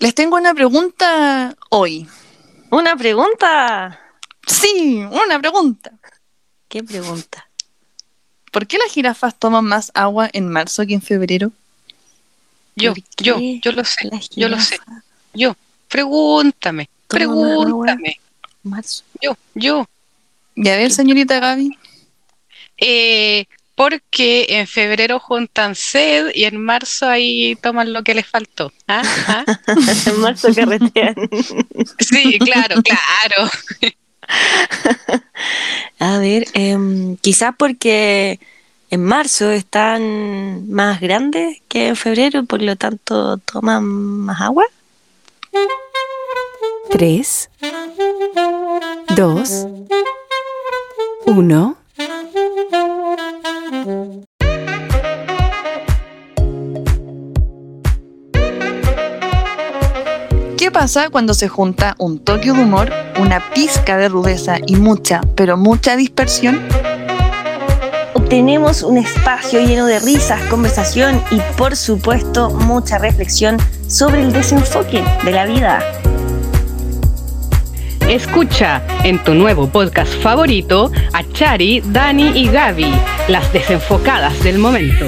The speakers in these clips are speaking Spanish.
Les tengo una pregunta hoy. ¿Una pregunta? Sí, una pregunta. ¿Qué pregunta? ¿Por qué las jirafas toman más agua en marzo que en febrero? Yo, ¿Por yo, yo lo sé, yo lo sé. Yo, pregúntame, pregúntame. marzo? Yo, yo. Y a ver, señorita Gaby. Eh, porque en febrero juntan sed y en marzo ahí toman lo que les faltó. ¿Ah? ¿Ah? en marzo carretean. Sí, claro, claro. A ver, em, quizás porque en marzo están más grandes que en febrero, por lo tanto toman más agua. 3, 2, 1. ¿Qué pasa cuando se junta un toque de humor, una pizca de rudeza y mucha, pero mucha dispersión? Obtenemos un espacio lleno de risas, conversación y por supuesto mucha reflexión sobre el desenfoque de la vida. Escucha en tu nuevo podcast favorito a Chari, Dani y Gaby, las desenfocadas del momento.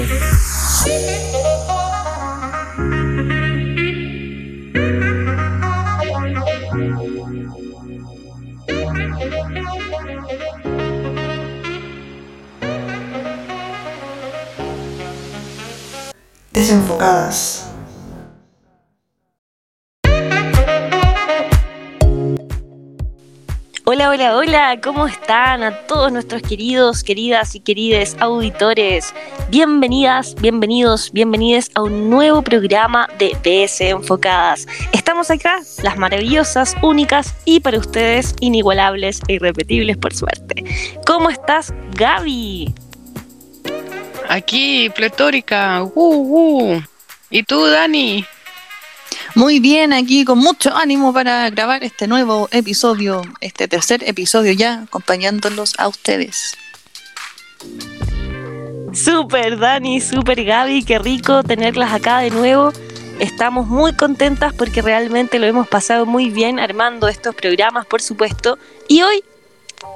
Desenfocadas. Hola, hola, hola, ¿cómo están a todos nuestros queridos, queridas y querides auditores? Bienvenidas, bienvenidos, bienvenides a un nuevo programa de Desenfocadas. Estamos acá, las maravillosas, únicas y para ustedes inigualables e irrepetibles por suerte. ¿Cómo estás, Gaby? Aquí, pletórica. Uh, uh. ¿Y tú, Dani? Muy bien, aquí con mucho ánimo para grabar este nuevo episodio, este tercer episodio ya, acompañándolos a ustedes. Super Dani, super Gaby, qué rico tenerlas acá de nuevo. Estamos muy contentas porque realmente lo hemos pasado muy bien armando estos programas, por supuesto. Y hoy,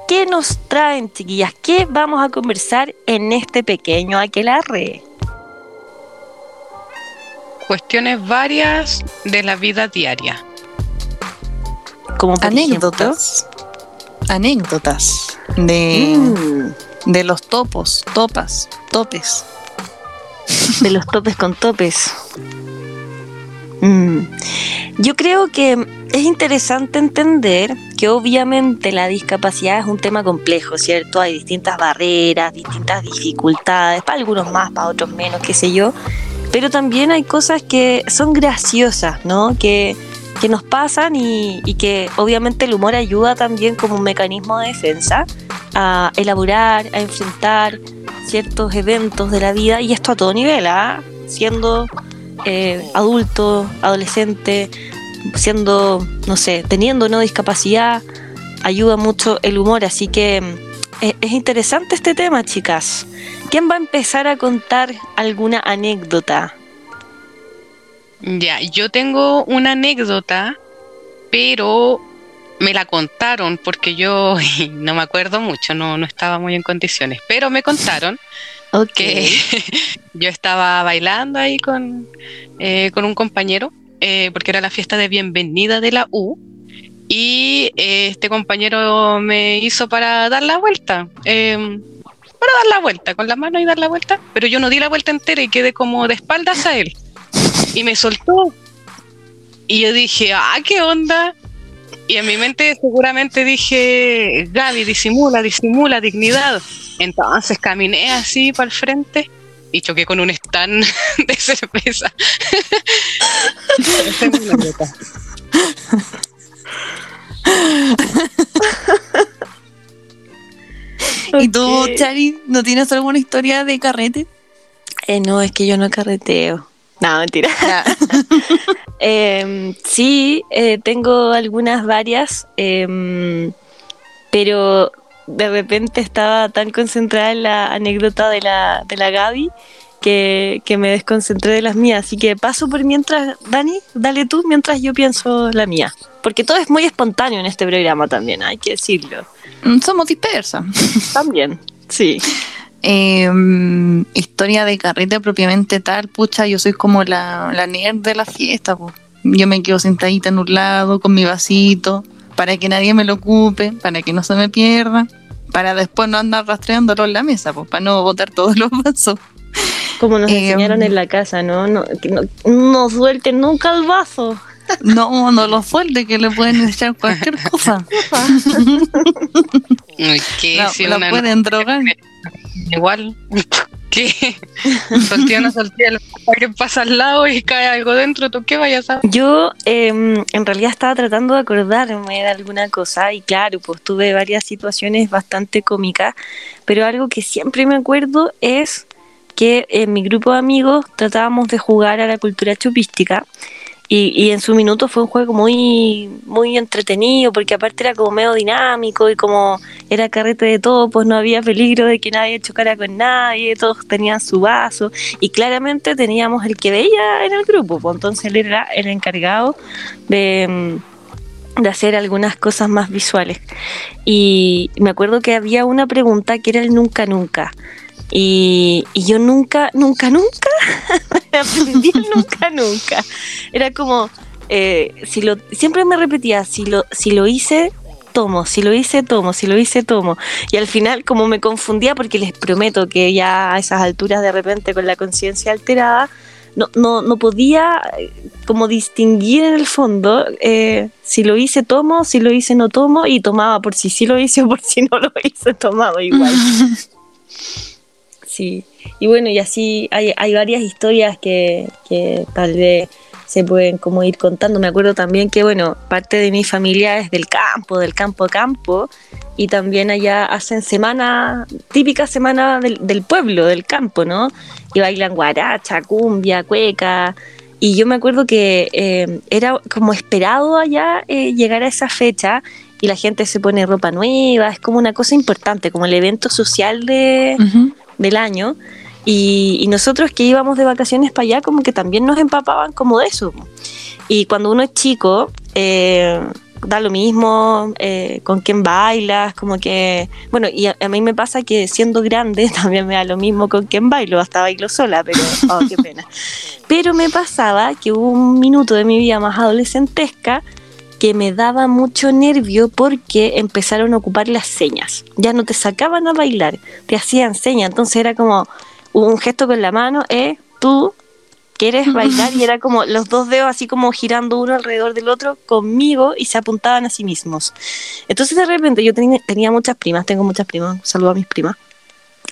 ¿qué nos traen, chiquillas? ¿Qué vamos a conversar en este pequeño aquelarre? Cuestiones varias de la vida diaria. Como por Anécdotas. Anécdotas de, mm, de los topos, topas, topes. de los topes con topes. Mm. Yo creo que es interesante entender que obviamente la discapacidad es un tema complejo, ¿cierto? Hay distintas barreras, distintas dificultades, para algunos más, para otros menos, qué sé yo. Pero también hay cosas que son graciosas, ¿no? Que, que nos pasan y, y que obviamente el humor ayuda también como un mecanismo de defensa a elaborar, a enfrentar ciertos eventos de la vida y esto a todo nivel, ¿ah? Siendo eh, adulto, adolescente, siendo, no sé, teniendo no discapacidad, ayuda mucho el humor, así que mm, eh, es interesante este tema, chicas. ¿Quién va a empezar a contar alguna anécdota? Ya, yo tengo una anécdota, pero me la contaron porque yo no me acuerdo mucho, no, no estaba muy en condiciones, pero me contaron Ok. que yo estaba bailando ahí con, eh, con un compañero, eh, porque era la fiesta de bienvenida de la U, y eh, este compañero me hizo para dar la vuelta, eh, para dar la vuelta, con la mano y dar la vuelta, pero yo no di la vuelta entera y quedé como de espaldas a él, y me soltó, y yo dije, ah, ¿qué onda? Y en mi mente seguramente dije, Gaby, disimula, disimula, dignidad. Entonces caminé así para el frente y choqué con un stand de cerveza. Esa es mi ¿Y tú, Ok. Chari, no tienes alguna historia de carrete? Eh, no, es que yo no carreteo. No, mentira. Em, sí, eh, tengo algunas varias, em, pero de repente estaba tan concentrada en la anécdota de la, de la Gaby que, que me desconcentré de las mías. Así que paso por mientras, Dani, dale tú mientras yo pienso la mía. Porque todo es muy espontáneo en este programa también, hay que decirlo. Mm, Somos dispersas. También, sí. Eh, mm, historia de carrete propiamente tal, pucha, yo soy como la, la nerd de la fiesta, po. Yo me quedo sentadita en un lado con mi vasito, para que nadie me lo ocupe, para que no se me pierda, para después no andar rastreándolo en la mesa, pues, para no botar todos los vasos. Como nos Eh, enseñaron en la casa, ¿no? No, no, no suelten nunca el vaso. No, no lo suelte, que le pueden echar cualquier cosa. ¿Qué? La, si la una pueden drogar. igual. ¿Qué? Soltía una soltía que pasa al lado y cae algo dentro, ¿tú qué vayas a Yo em, en realidad estaba tratando de acordarme de alguna cosa y claro, pues tuve varias situaciones bastante cómicas, pero algo que siempre me acuerdo es que en mi grupo de amigos tratábamos de jugar a la cultura chupística y, en su minuto fue un juego muy, muy entretenido porque aparte era como medio dinámico y como era carrete de todo, pues no había peligro de que nadie chocara con nadie, todos tenían su vaso y claramente teníamos el que veía en el grupo, pues entonces él era el encargado de, mm, de hacer algunas cosas más visuales. Y me acuerdo que había una pregunta que era el nunca nunca. Y, y yo nunca, nunca, nunca nunca nunca. Era como, eh, si lo, siempre me repetía, si lo, si lo hice, tomo, si lo hice, tomo, si lo hice, tomo. Y al final, como me confundía, porque les prometo que ya a esas alturas de repente con la conciencia alterada, no, no, no podía eh, como distinguir en el fondo eh, si lo hice, tomo, si lo hice, no tomo, y tomaba por si sí lo hice o por si no lo hice, tomaba igual. Sí, y bueno, y así hay, varias historias que, que tal vez se pueden como ir contando. Me acuerdo también que, bueno, parte de mi familia es del campo, del campo a campo, y también allá hacen semana, típica semana del, pueblo, del campo, ¿no? Y bailan guaracha, cumbia, cueca. Y yo me acuerdo que eh, era como esperado allá eh, llegar a esa fecha y la gente se pone ropa nueva, es como una cosa importante, como el evento social de. Del año. Y, y nosotros que íbamos de vacaciones para allá, como que también nos empapaban como de eso. Y cuando uno es chico, eh, da lo mismo eh, con quién bailas, como que. Bueno, y a, a mí me pasa que siendo grande también me da lo mismo con quién bailo, hasta bailo sola, pero. Oh, qué pena. Pero me pasaba que hubo un minuto de mi vida más adolescentesca que me daba mucho nervio porque empezaron a ocupar las señas. Ya no te sacaban a bailar, te hacían señas. Entonces era como un gesto con la mano, eh, tú quieres bailar y era como los dos dedos así como girando uno alrededor del otro conmigo y se apuntaban a sí mismos. Entonces de repente yo tenía, tenía muchas primas, tengo muchas primas, saludo a mis primas.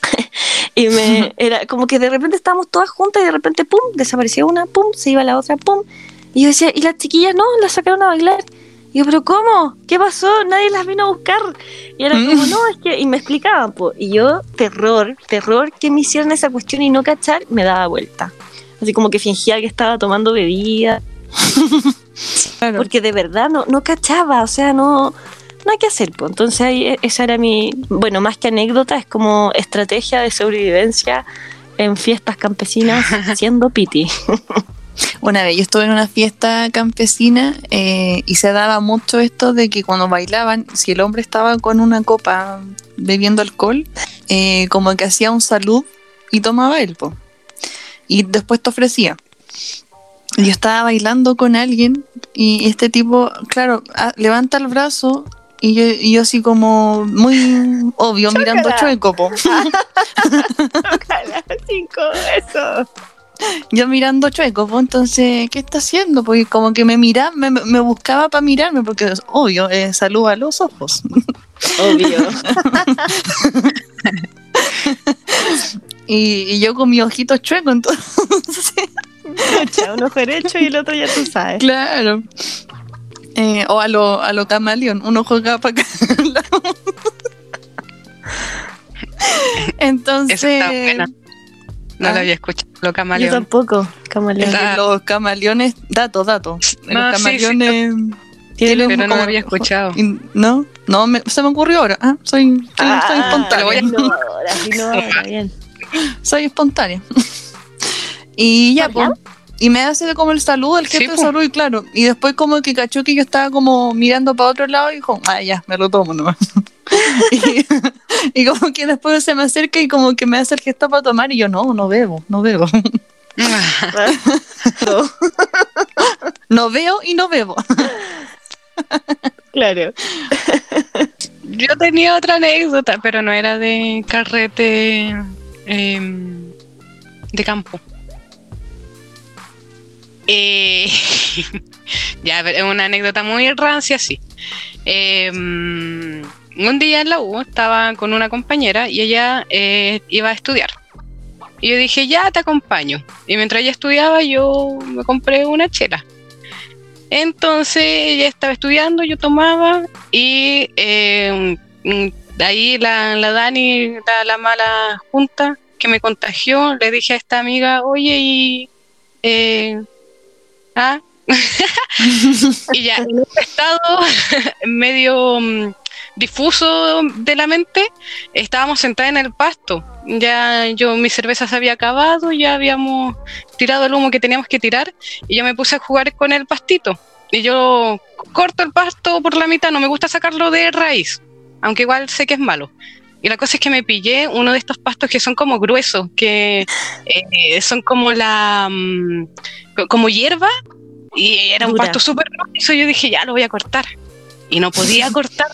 y me era como que de repente estábamos todas juntas y de repente pum, desaparecía una, pum, se iba la otra, pum. Y yo decía, ¿y las chiquillas no? ¿Las sacaron a bailar? Y yo, ¿pero cómo? ¿Qué pasó? Nadie las vino a buscar. Y era como, no, es que. Y me explicaban, po. Y yo, terror, terror que me hicieran esa cuestión y no cachar, me daba vuelta. Así como que fingía que estaba tomando bebida. Claro. Porque de verdad no, no cachaba, o sea, no. No hay que hacer, pues. Entonces, ahí, eh, esa era mi. Bueno, más que anécdota, es como estrategia de sobrevivencia en fiestas campesinas siendo piti. Una vez yo estuve en una fiesta campesina eh, y se daba mucho esto de que cuando bailaban, si el hombre estaba con una copa bebiendo alcohol, eh, como que hacía un salud y tomaba él, po. y después te ofrecía. Yo estaba bailando con alguien y este tipo, claro, levanta el brazo y yo, y yo así como muy obvio mirando chueco, po. Cinco, eso. Yo mirando chueco, pues entonces, ¿qué está haciendo? Porque como que me miraba, me, me buscaba para mirarme, porque obvio, eh, salud a los ojos. Obvio. Y, y yo con mis ojitos chuecos, entonces, un ojo derecho y el otro ya tú sabes. claro. Eh, o a lo, a lo camaleón, un ojo acá para acá. Entonces, Esa está buena. No Ah. la había escuchado, lo Yo camaleón. tampoco, camaleón. eh, los camaleones, dato, dato. No, los sí, sí, camaleones tienen Pero no lo había escuchado. ¿No? No, me- se me ocurrió ahora. Ah, soy, soy, soy Ah, espontánea. voy a- innovadora, innovadora, bien. Soy espontánea. Y ya, pues. Y me hace como el saludo, el jefe Sí, de po. salud, y claro. Y después como que cachó que yo estaba como mirando para otro lado y dijo, ah, ya, me lo tomo nomás. y, y como que después se me acerca y como que me hace el gesto para tomar y yo, no, no bebo, no bebo. no veo y no bebo. Claro. Yo tenía otra anécdota, pero no era de carrete em, de campo. Eh, ya, es una anécdota muy rancia, sí. Em, un día en la U estaba con una compañera y ella eh, iba a estudiar. Y yo dije, ya te acompaño. Y mientras ella estudiaba, yo me compré una chela. Entonces ella estaba estudiando, yo tomaba y eh, mm, ahí la, la Dani, la, la mala junta que me contagió, le dije a esta amiga, oye, y... eh, ah, y ya, en estado medio mm, difuso de la mente, estábamos sentadas en el pasto. Ya yo, mi cerveza se había acabado, ya habíamos tirado el humo que teníamos que tirar y yo me puse a jugar con el pastito. Y yo corto el pasto por la mitad, no me gusta sacarlo de raíz, aunque igual sé que es malo. Y la cosa es que me pillé uno de estos pastos que son como gruesos, que eh, son como la mm, co- como hierba, y era un pasto súper grueso. Yo dije, ya lo voy a cortar. Y no podía cortar.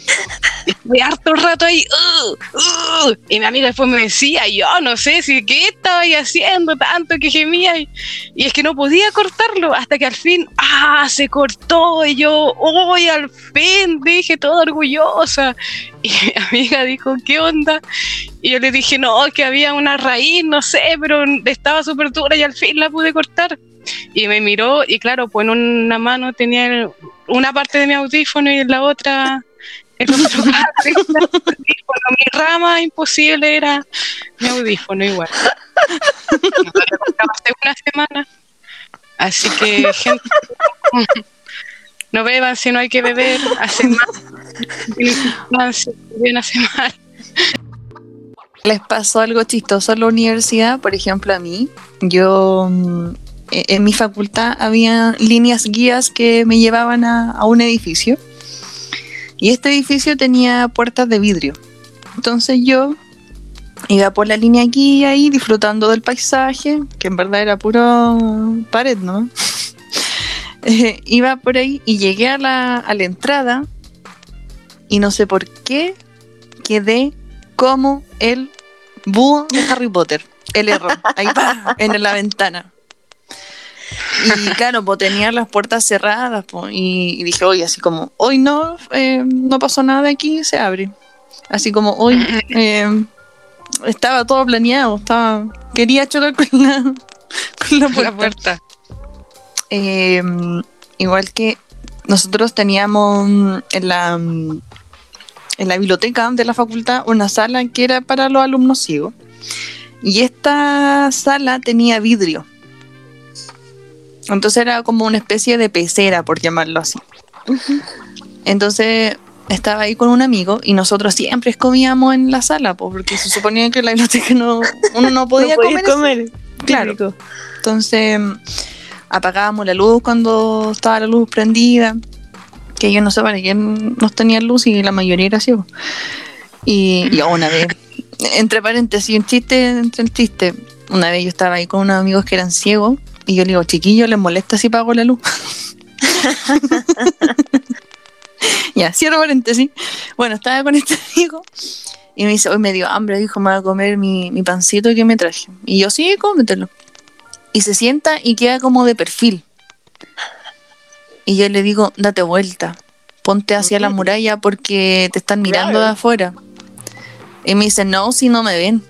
Estuve harto rato ahí. "Ugh, ugh". Y mi amiga después me decía, yo no sé si qué estaba ahí haciendo tanto que gemía. Y, y es que no podía cortarlo hasta que al fin, ¡ah! Se cortó. Y yo, ¡uy! Al fin, dije, toda orgullosa. Y mi amiga dijo, ¿qué onda? Y yo le dije, no, que había una raíz, no sé, pero estaba súper dura y al fin la pude cortar. Y me miró y claro, pues en una mano tenía el- una parte de mi audífono y en la otra el otro audífono. Mi rama imposible era mi audífono igual. Hace una semana. Así que, gente, no beban si no hay que beber, hace mal. Bien hace mal. ¿Les pasó algo chistoso en la universidad? Por ejemplo, a mí, yo mm, en mi facultad había líneas guías que me llevaban a, a un edificio y este edificio tenía puertas de vidrio. Entonces yo iba por la línea guía ahí disfrutando del paisaje, que en verdad era puro pared, ¿no? Eh, iba por ahí y llegué a la, a la entrada y no sé por qué quedé como el búho de Harry Potter. El error. Ahí pa, en la ventana. Y claro, pues tenía las puertas cerradas po, y, y dije, oye, así como, hoy no, eh, no pasó nada aquí, se abre. Así como, hoy eh, estaba todo planeado, estaba, quería chocar con la, con la puerta. La puerta. Eh, igual que nosotros teníamos en la, en la biblioteca de la facultad una sala que era para los alumnos ciegos. Y esta sala tenía vidrio. Entonces era como una especie de pecera, por llamarlo así. Entonces estaba ahí con un amigo y nosotros siempre comíamos en la sala, po, porque se suponía que en la biblioteca no, uno no podía No comer. comer. Claro. Típico. Entonces apagábamos la luz cuando estaba la luz prendida, que yo no sé para quién nos tenía luz y la mayoría era ciego. Y, y una vez, entre paréntesis, un chiste entre el chiste, una vez yo estaba ahí con unos amigos que eran ciegos y yo le digo, chiquillo, ¿les molesta si pago la luz? ya, cierro paréntesis. Bueno, estaba con este amigo y me dice, hoy me dio hambre, dijo, me voy a comer mi, mi pancito que me traje. Y yo, sí, cómetelo y se sienta y queda como de perfil. Y yo le digo, date vuelta, ponte hacia la muralla porque te están mirando de afuera. Y me dice, no, si no me ven.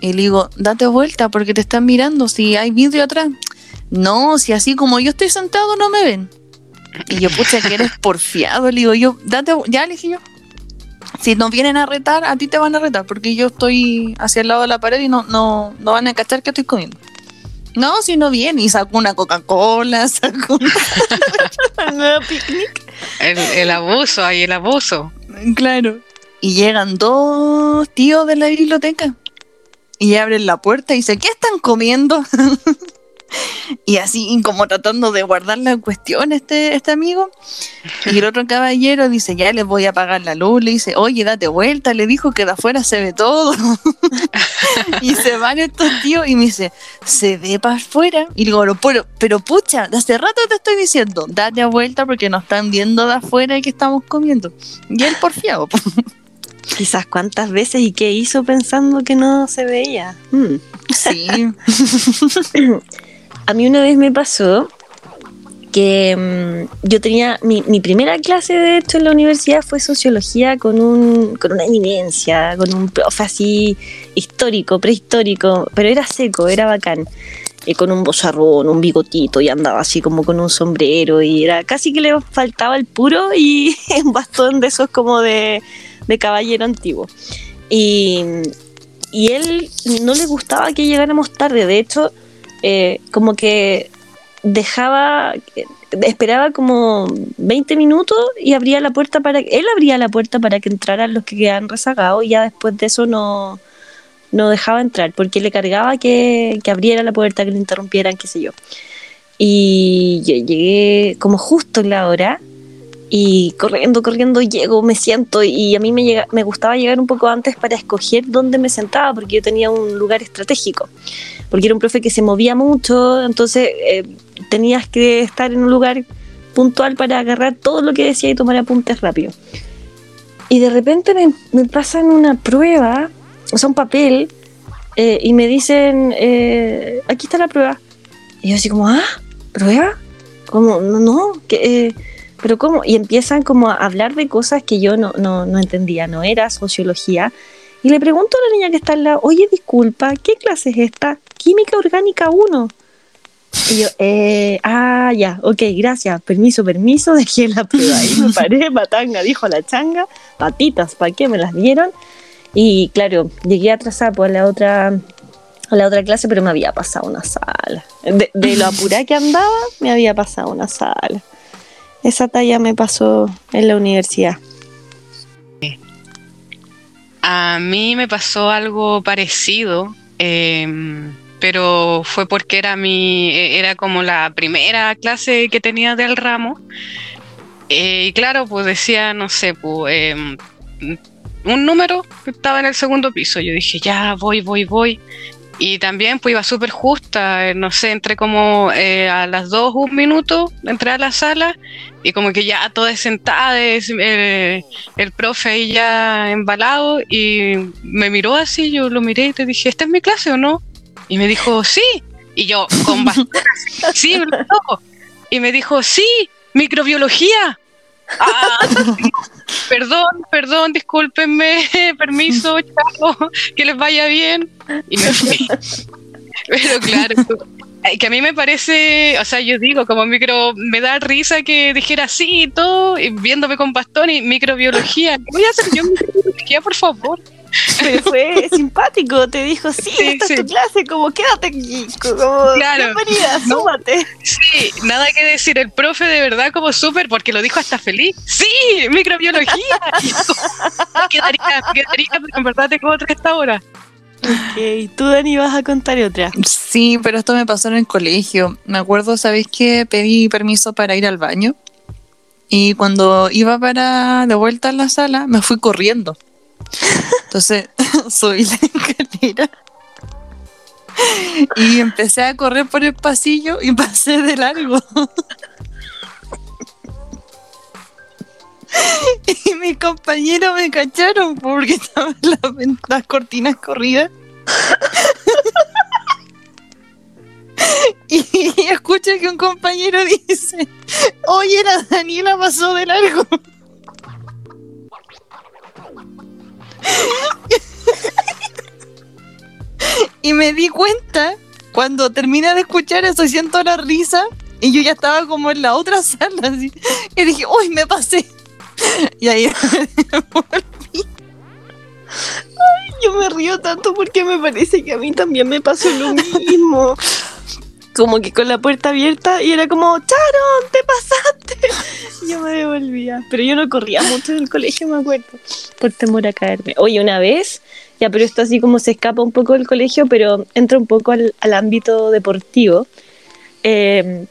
Y le digo, date vuelta porque te están mirando, si hay vidrio atrás. No, si así como yo estoy sentado no me ven. Y yo, pucha, que eres porfiado. Le digo, yo, date, ya le dije yo. Si nos vienen a retar, a ti te van a retar, porque yo estoy hacia el lado de la pared y no, no, no van a cachar que estoy comiendo. No, si no viene, y sacó una Coca-Cola, sacó un- Nuevo picnic. El, el abuso, ahí el abuso. Claro. Y llegan dos tíos de la biblioteca. Y abren la puerta y dicen, ¿qué están comiendo? Y así como tratando de guardar la cuestión este, este amigo. Y el otro caballero dice, ya les voy a pagar la luz. Le dice, oye, date vuelta. Le dijo que de afuera se ve todo. y se van estos tíos y me dice, se ve para afuera. Y digo, pero, pero pucha, de hace rato te estoy diciendo, date vuelta porque nos están viendo de afuera y que estamos comiendo. Y él porfiado. Quizás cuántas veces y qué hizo pensando que no se veía. Mm. Sí. A mí una vez me pasó que mm, yo tenía mi, primera clase de hecho en la universidad fue sociología con un con una eminencia, con un profe así histórico, prehistórico, pero era seco, era bacán. Y con un bozarrón, un bigotito y andaba así como con un sombrero y era casi que le faltaba el puro y un bastón de esos como de, de caballero antiguo. Y, y él no le gustaba que llegáramos tarde, de hecho eh, como que dejaba, esperaba como 20 minutos y abría la puerta para él abría la puerta para que entraran los que quedan rezagados y ya después de eso no, no dejaba entrar porque le cargaba que, que abriera la puerta, que le interrumpieran, qué sé yo. Y llegué como justo en la hora y corriendo, corriendo llego, me siento y a mí me, llega, me gustaba llegar un poco antes para escoger dónde me sentaba porque yo tenía un lugar estratégico porque era un profe que se movía mucho, entonces eh, tenías que estar en un lugar puntual para agarrar todo lo que decía y tomar apuntes rápido. Y de repente me, pasan una prueba, o sea, un papel, eh, y me dicen, eh, aquí está la prueba. Y yo así como, ah, ¿prueba? ¿Cómo? No, no, pero ¿cómo? Y empiezan como a hablar de cosas que yo no, no, no entendía, no era sociología. Y le pregunto a la niña que está al lado, oye, disculpa, ¿qué clase es esta? Química Orgánica 1. Y yo, eh, ah, ya, ok, gracias, permiso, permiso, dejé la prueba ahí, me paré, matanga, dijo la changa, patitas, ¿para qué me las dieron? Y claro, llegué atrasada por la otra, a la otra clase, pero me había pasado una sala. De, de lo apurada que andaba, me había pasado una sala. Esa talla me pasó en la universidad. A mí me pasó algo parecido. Eh, pero fue porque era mi, e, era como la primera clase que tenía del ramo. Eh, y claro, pues decía, no sé, pues, em, un número estaba en el segundo piso. Yo dije, ya, voy, voy, voy. Y también pues iba súper justa, eh, no sé, entré como eh, a las dos, un minuto, entré a la sala y como que ya toda sentada, el profe ahí ya embalado y me miró así, yo lo miré y te dije, ¿esta es mi clase o no? Y me dijo, sí. Y yo, con bastante, sí, Y me dijo, sí, microbiología. Ah, perdón, perdón, discúlpenme, permiso, chao, que les vaya bien. Y me fui. Pero claro, que a mí me parece, o sea, yo digo, como micro, me da risa que dijera sí y todo, viéndome con bastón y microbiología. ¿Qué voy a hacer yo microbiología, por favor? Pero fue simpático, te dijo, sí, esta es tu clase, como quédate aquí, como claro, bienvenida, súmate. Sí, nada que decir, el profe de verdad como súper, porque lo dijo hasta feliz, sí, microbiología. quedaría, quedaría, en verdad tengo otra esta hora. Ok, tú Dani vas a contar otra. Sí, pero esto me pasó en el colegio. Me acuerdo, ¿sabéis que pedí permiso para ir al baño? Y cuando iba para de vuelta a la sala, me fui corriendo. Entonces subí la escalera y empecé a correr por el pasillo y pasé de largo. Y mis compañeros me cacharon porque estaban las, cortinas corridas. Y escucho que un compañero dice, oye, la Daniela pasó de largo. Y me di cuenta cuando terminé de escuchar eso, siento la risa y yo ya estaba como en la otra sala así, y dije, uy, me pasé. Y ahí yo me río tanto porque me parece que a mí también me pasó lo mismo. Como que con la puerta abierta y era como, Charon, te pasaste. yo me devolvía. Pero yo no corría mucho en el colegio, me acuerdo, por temor a caerme. Oye, una vez, ya, pero esto así como se escapa un poco del colegio, pero entra un poco al, ámbito deportivo. eh,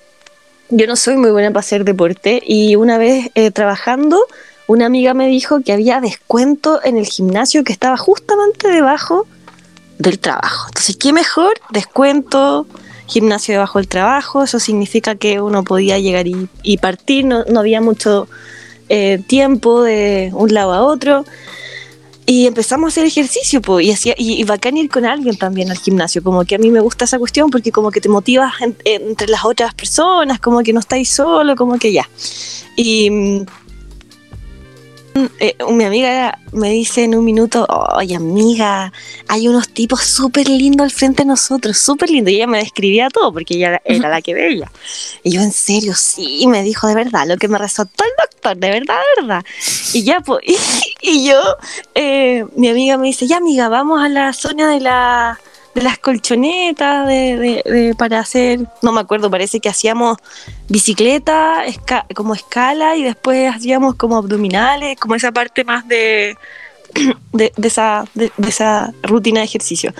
yo no soy muy buena para hacer deporte y una vez eh, trabajando, una amiga me dijo que había descuento en el gimnasio que estaba justamente debajo del trabajo. Entonces, ¿qué mejor? Descuento, gimnasio debajo del trabajo, eso significa que uno podía llegar y, partir, no, había mucho eh, tiempo de un lado a otro. Y empezamos a hacer ejercicio, po, y, hacía, y, y bacán ir con alguien también al gimnasio, como que a mí me gusta esa cuestión porque como que te motivas en- entre las otras personas, como que no estáis solo, como que ya. Y mm, eh, mi amiga me dice en un minuto, oye amiga, hay unos tipos súper lindos al frente de nosotros, súper lindos. Y ella me describía todo porque ella era, la que veía. Y yo, en serio, sí, me dijo de verdad lo que me resaltó el doctor, de verdad, de verdad. Y ya, pues, y, y yo, eh, mi amiga me dice, ya amiga, vamos a la zona de la de las colchonetas de, de- de- para hacer, no me acuerdo, parece que hacíamos bicicleta, como escala y después hacíamos como abdominales, como esa parte más de, de, de esa, de, de esa rutina de ejercicio.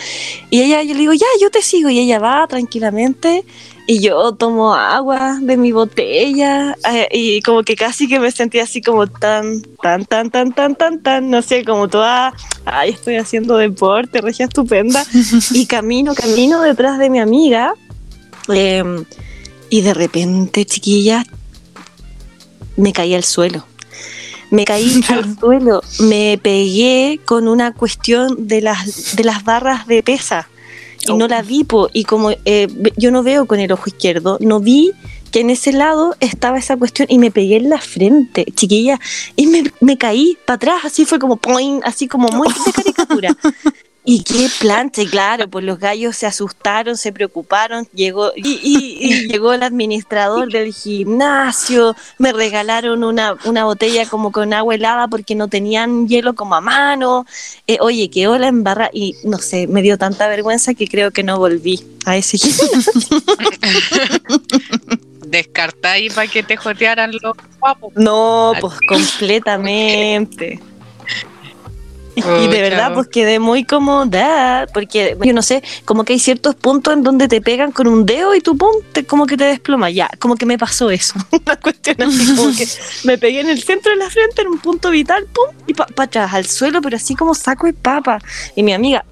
Y ella, yo le digo, ya, yo te sigo. Y ella va tranquilamente y yo tomo agua de mi botella eh, y como que casi que me sentía así como tan, tan, tan, tan, tan, tan, tan, no sé, como toda, ay, estoy haciendo deporte, regia estupenda. Y camino, camino detrás de mi amiga. eh, y de repente, chiquilla, me caí al suelo. Me caí al suelo, me pegué con una cuestión de las, de las barras de pesa. Y no la vi, po, y como eh, yo no veo con el ojo izquierdo, no vi que en ese lado estaba esa cuestión y me pegué en la frente, chiquilla, y me, me caí para atrás, así fue como poing, así como muy de caricatura. Y qué plancha, y claro, pues los gallos se asustaron, se preocuparon, llegó, y, y- y llegó el administrador del gimnasio, me regalaron una, una botella como con agua helada porque no tenían hielo como a mano, eh, oye, quedó la embarra y no sé, me dio tanta vergüenza que creo que no volví a ese gimnasio. Descartáis para que te jotearan los guapos. No, pues completamente. Y de verdad, pues quedé muy cómoda, porque yo no sé, como que hay ciertos puntos en donde te pegan con un dedo y tu pum, te- como que te desploma. Ya, como que me pasó eso. Una cuestión así, como que me pegué en el centro de la frente, en un punto vital, pum, y para atrás, al suelo, pero así como saco de papa. Y mi amiga,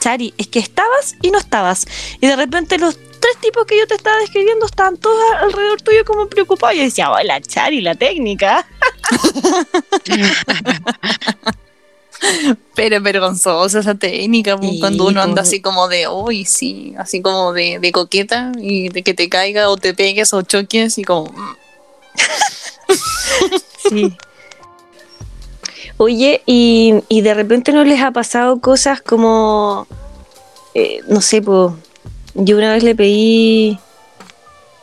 Chari, es que estabas y no estabas. Y de repente los tres tipos que yo te estaba describiendo estaban todos alrededor tuyo como preocupados. Y yo decía, hola, Chari, la técnica. Pero es vergonzosa esa técnica, pues, Sí, cuando uno anda pues. así como de, uy, sí, así como de, de coqueta y de que te caiga o te pegues o choques y como, mm. Sí. Oye, y, y de repente no les ha pasado cosas como, eh, no sé, pues, yo una vez le pedí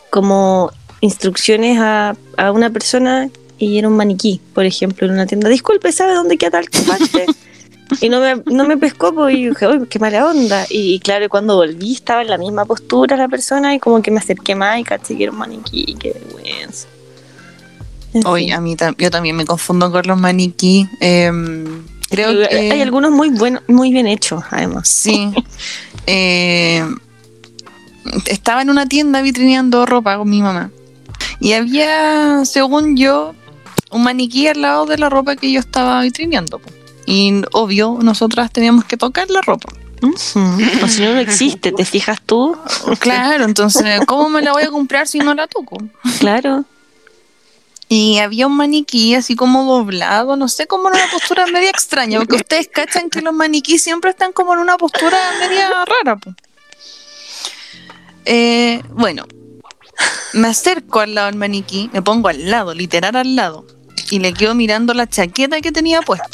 como instrucciones a, a una persona y era un maniquí, por ejemplo, en una tienda. Disculpe, ¿sabe dónde queda tal parte? Y no me, no me pescó, pues, y dije, uy, qué mala onda. Y, claro, cuando volví estaba en la misma postura la persona y como que me acerqué más y caché que era un maniquí, qué vergüenza. Fin. a mí yo también me confundo con los maniquí. em, creo que Hay algunos muy buenos, muy bien hechos, además. sí. Eh, estaba en una tienda vitrineando ropa con mi mamá y había, según yo, un maniquí al lado de la ropa que yo estaba vitrineando. Y obvio, nosotras teníamos que tocar la ropa. O si no, no existe, ¿te fijas tú? Claro, entonces, ¿cómo me la voy a comprar si no la toco? Claro. Y había un maniquí así como doblado, no sé, como en una postura media extraña, porque ustedes cachan que los maniquís siempre están como en una postura media rara. po. Eh, bueno, me acerco al lado del maniquí, me pongo al lado, literal al lado, y le quedo mirando la chaqueta que tenía puesta.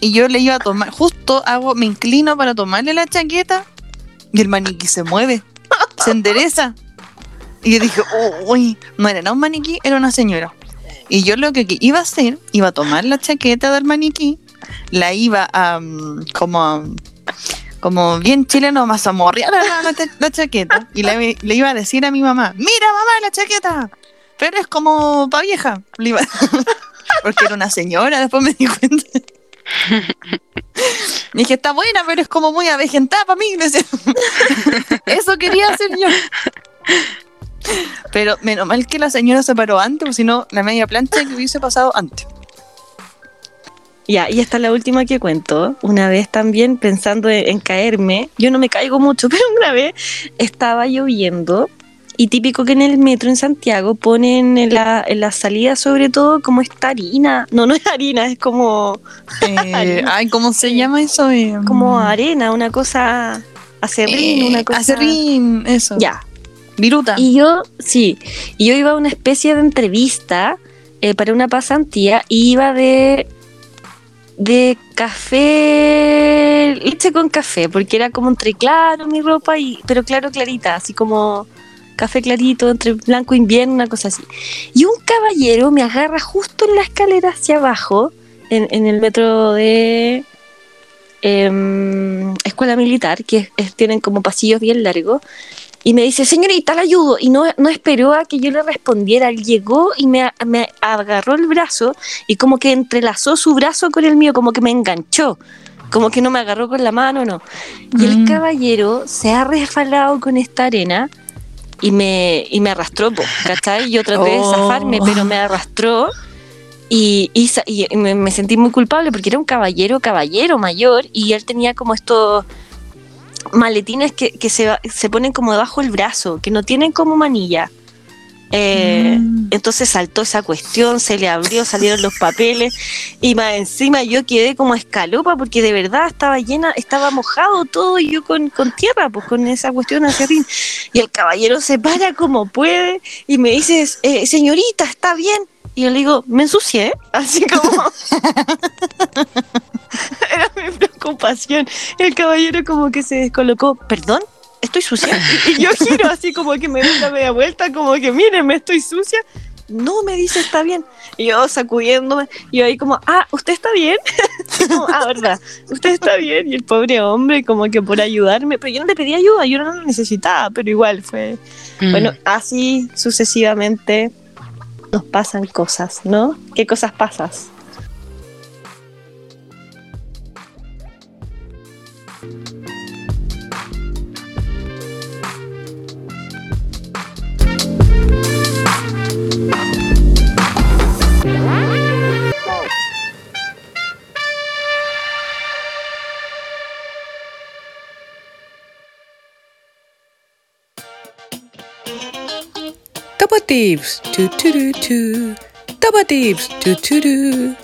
Y yo le iba a tomar, justo hago, me inclino para tomarle la chaqueta, y el maniquí se mueve, se endereza. Y yo dije, uy, no era un maniquí, era una señora. Y yo lo que iba a hacer, iba a tomar la chaqueta del maniquí, la iba a, mm, como, como bien chileno, más a morrear la, la, la chaqueta. Y le, le iba a decir a mi mamá, mira mamá, la chaqueta, pero es como pa' vieja. Porque era una señora, después me di cuenta. Y dije, está buena, pero es como muy avejentada para mí. Eso quería hacer yo. Pero menos mal que la señora se paró antes, o si no, la media plancha que hubiese pasado antes. Ya, y esta es la última que cuento. Una vez también pensando en, en caerme, yo no me caigo mucho, pero una vez estaba lloviendo y típico que en el metro en Santiago ponen en la, en la salida sobre todo como esta harina. No, no es harina, es como, Eh, ay, ¿cómo se llama eso? Eh, como arena, una cosa acerrín, eh, una cosa... acerrín, eso. Ya, Viruta. Y yo, sí, y yo iba a una especie de entrevista para una pasantía y iba de de café, leche con café, porque era como entre claro mi ropa, y pero claro clarita, así como café clarito, entre blanco e invierno, una cosa así. Y un caballero me agarra justo en la escalera hacia abajo, en, en el metro de em, escuela militar, que es- es- tienen como pasillos bien largos, y me dice, señorita, le ayudo. Y no, no esperó a que yo le respondiera. Él llegó y me, me agarró el brazo y como que entrelazó su brazo con el mío, como que me enganchó. Como que no me agarró con la mano, no. Y el Mm. caballero se ha resbalado con esta arena y me, y me arrastró, po, ¿cachai? Yo traté de Oh. zafarme, pero me arrastró. Y, y y me, me sentí muy culpable porque era un caballero, caballero mayor, y él tenía como estos maletines que, que se, se ponen como debajo del brazo, que no tienen como manilla. Eh, Mm. Entonces saltó esa cuestión, se le abrió, salieron los papeles y más encima yo quedé como escalopa porque de verdad estaba llena, estaba mojado todo y yo con, con tierra, pues con esa cuestión hacia arriba. Y el caballero se para como puede y me dice, eh, señorita, ¿está bien? Y yo le digo, me ensucié, así como... Era mi preocupación. El caballero como que se descolocó, perdón, estoy sucia. Y, y yo giro así como que me doy la media vuelta, como que miren, me estoy sucia. No, me dice, está bien. Y yo sacudiéndome, y ahí como, ah, ¿usted está bien? Como, ah, verdad, usted está bien. Y el pobre hombre como que por ayudarme, pero yo no le pedí ayuda, yo no lo necesitaba, pero igual fue... Mm. Bueno, así sucesivamente nos pasan cosas, ¿no? ¿Qué cosas pasas? Double tips, tu tu tu tu. Double tips, tu tu tu.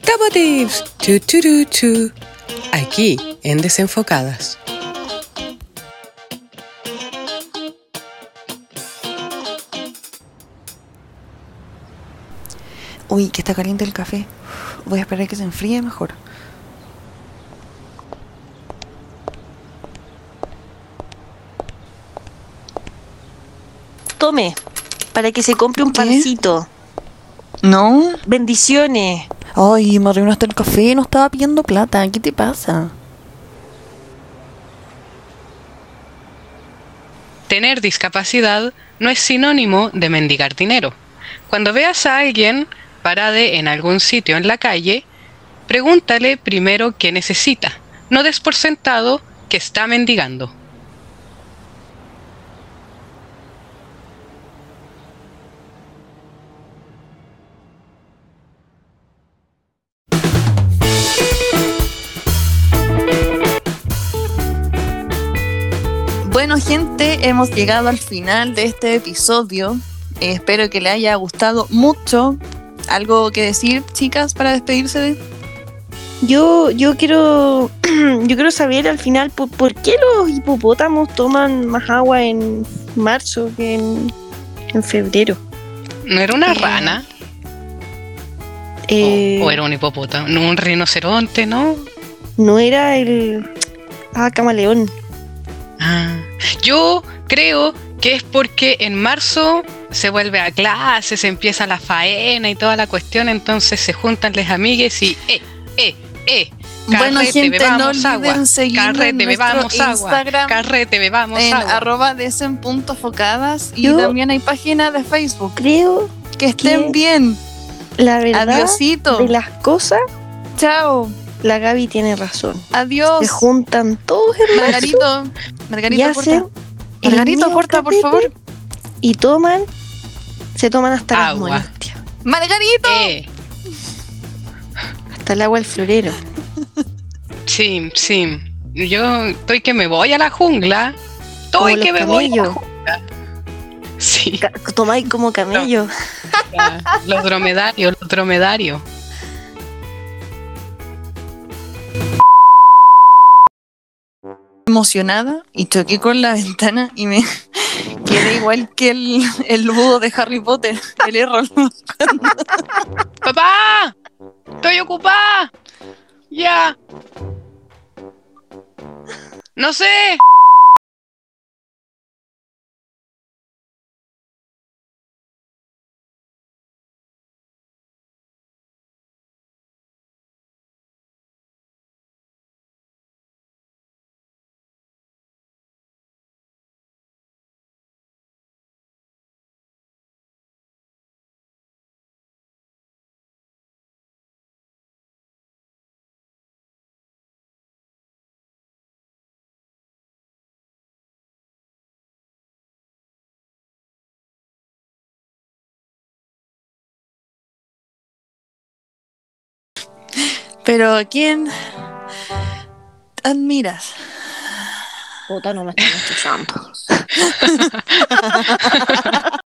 Double tips, tu tu tu tu. Aquí en Desenfocadas. Uy, que está caliente el café. Voy a esperar que se enfríe mejor. Tome, para que se compre un ¿Qué? pancito. ¿No? Bendiciones. Ay, me arruinaste el café, no estaba pidiendo plata. ¿Qué te pasa? Tener discapacidad no es sinónimo de mendigar dinero. Cuando veas a alguien parade en algún sitio en la calle, pregúntale primero qué necesita. No des por sentado que está mendigando. Hemos llegado al final de este episodio. Eh, espero que le haya gustado mucho. ¿Algo que decir, chicas, para despedirse de? Yo, yo quiero, yo quiero saber al final por, por qué los hipopótamos toman más agua en marzo que en, en febrero. ¿No era una Eh, rana? Eh, ¿O, o era un hipopótamo? No, un rinoceronte, ¿no? No era el ah camaleón. Ah, Yo creo que es porque en marzo se vuelve a clase, se empieza la faena y toda la cuestión, entonces se juntan las amigues y eh, eh, eh. Bueno, carrete, gente, no bebamos olviden agua. Carrete, nuestro bebamos agua. Carrete, bebamos en agua. arroba desen.focadas y Yo- también hay página de Facebook. Creo Que estén ¿Qué? bien. la verdad Adiosito. de las cosas Chao. la Gaby tiene razón. Adiós. Se juntan todos en Margarito. Hacen corta. mío corta, por favor. Y toman, se toman hasta las Agua. molestias. Margarito. Eh, Hasta el agua del florero. sí, sí. Yo estoy que me voy a la jungla. Estoy que me voy a la jungla. Sí, Ca- Tomáis como camello. los dromedarios, los dromedarios. Emocionada y choqué con la ventana y me quedé igual que el, el búho de Harry Potter, el error. ¡Papá! ¡Estoy ocupada! ¡Ya! No sé. Pero ¿a quién admiras? Puta, no me están escuchando.